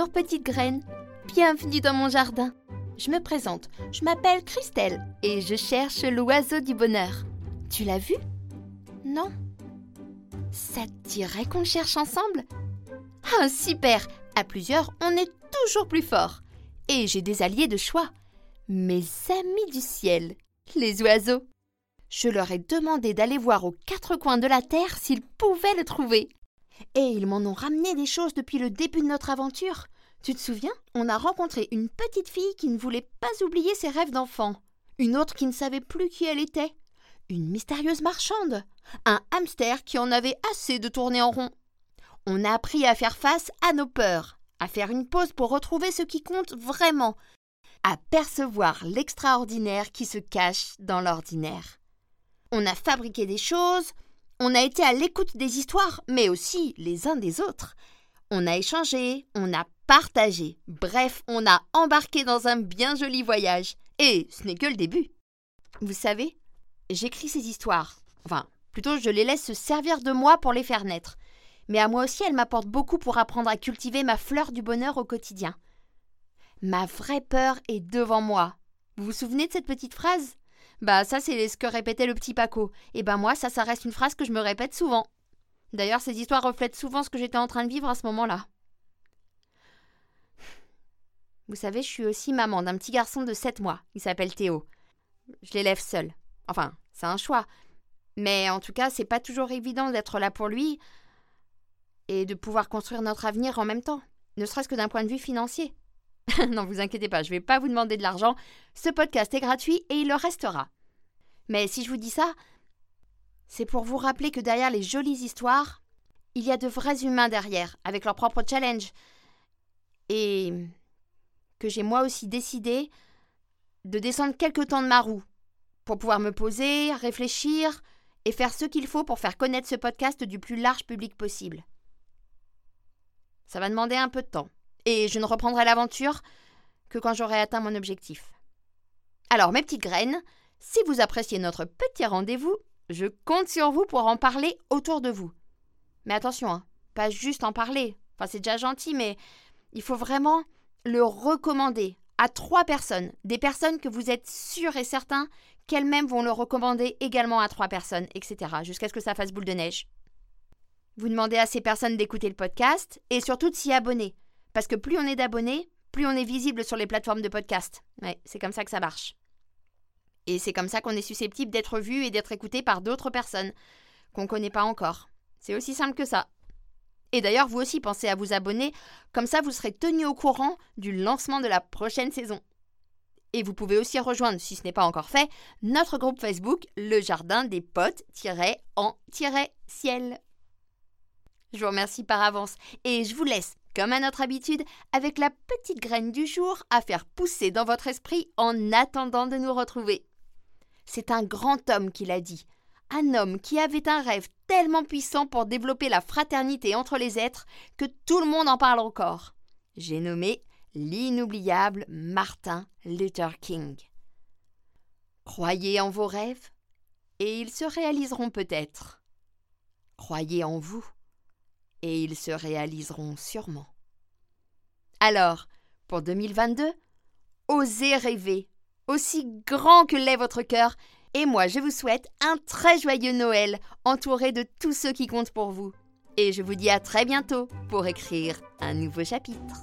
Bonjour petite graine, bienvenue dans mon jardin. Je me présente, je m'appelle Christelle et je cherche l'oiseau du bonheur. Tu l'as vu? Non? Ça te dirait qu'on le cherche ensemble? Ah super À plusieurs, on est toujours plus fort. Et j'ai des alliés de choix. Mes amis du ciel, les oiseaux. Je leur ai demandé d'aller voir aux quatre coins de la terre s'ils pouvaient le trouver. Et ils m'en ont ramené des choses depuis le début de notre aventure. Tu te souviens On a rencontré une petite fille qui ne voulait pas oublier ses rêves d'enfant, une autre qui ne savait plus qui elle était, une mystérieuse marchande, un hamster qui en avait assez de tourner en rond. On a appris à faire face à nos peurs, à faire une pause pour retrouver ce qui compte vraiment, à percevoir l'extraordinaire qui se cache dans l'ordinaire. On a fabriqué des choses, on a été à l'écoute des histoires, mais aussi les uns des autres. On a échangé, on a partagé, bref, on a embarqué dans un bien joli voyage. Et ce n'est que le début. Vous savez, j'écris ces histoires. Enfin, plutôt je les laisse se servir de moi pour les faire naître. Mais à moi aussi, elles m'apportent beaucoup pour apprendre à cultiver ma fleur du bonheur au quotidien. Ma vraie peur est devant moi. Vous vous souvenez de cette petite phrase? Bah ça c'est ce que répétait le petit Paco. Et ben moi ça ça reste une phrase que je me répète souvent. D'ailleurs ces histoires reflètent souvent ce que j'étais en train de vivre à ce moment-là. Vous savez, je suis aussi maman d'un petit garçon de 7 mois. Il s'appelle Théo. Je l'élève seul. Enfin, c'est un choix. Mais en tout cas, c'est pas toujours évident d'être là pour lui et de pouvoir construire notre avenir en même temps, ne serait-ce que d'un point de vue financier. non, vous inquiétez pas, je ne vais pas vous demander de l'argent. Ce podcast est gratuit et il le restera. Mais si je vous dis ça, c'est pour vous rappeler que derrière les jolies histoires, il y a de vrais humains derrière, avec leurs propres challenges. Et que j'ai moi aussi décidé de descendre quelque temps de ma roue pour pouvoir me poser, réfléchir et faire ce qu'il faut pour faire connaître ce podcast du plus large public possible. Ça va demander un peu de temps et je ne reprendrai l'aventure que quand j'aurai atteint mon objectif. Alors, mes petites graines, si vous appréciez notre petit rendez-vous, je compte sur vous pour en parler autour de vous. Mais attention, hein, pas juste en parler. Enfin, c'est déjà gentil, mais il faut vraiment le recommander à trois personnes, des personnes que vous êtes sûr et certain qu'elles-mêmes vont le recommander également à trois personnes, etc., jusqu'à ce que ça fasse boule de neige. Vous demandez à ces personnes d'écouter le podcast et surtout de s'y abonner. Parce que plus on est d'abonnés, plus on est visible sur les plateformes de podcast. Ouais, c'est comme ça que ça marche. Et c'est comme ça qu'on est susceptible d'être vu et d'être écouté par d'autres personnes qu'on ne connaît pas encore. C'est aussi simple que ça. Et d'ailleurs, vous aussi pensez à vous abonner, comme ça vous serez tenu au courant du lancement de la prochaine saison. Et vous pouvez aussi rejoindre, si ce n'est pas encore fait, notre groupe Facebook, le jardin des potes-en-ciel. Je vous remercie par avance et je vous laisse comme à notre habitude, avec la petite graine du jour à faire pousser dans votre esprit en attendant de nous retrouver. C'est un grand homme qui l'a dit, un homme qui avait un rêve tellement puissant pour développer la fraternité entre les êtres que tout le monde en parle encore. J'ai nommé l'inoubliable Martin Luther King. Croyez en vos rêves et ils se réaliseront peut-être. Croyez en vous et ils se réaliseront sûrement. Alors, pour 2022, osez rêver, aussi grand que l'est votre cœur, et moi je vous souhaite un très joyeux Noël, entouré de tous ceux qui comptent pour vous. Et je vous dis à très bientôt pour écrire un nouveau chapitre.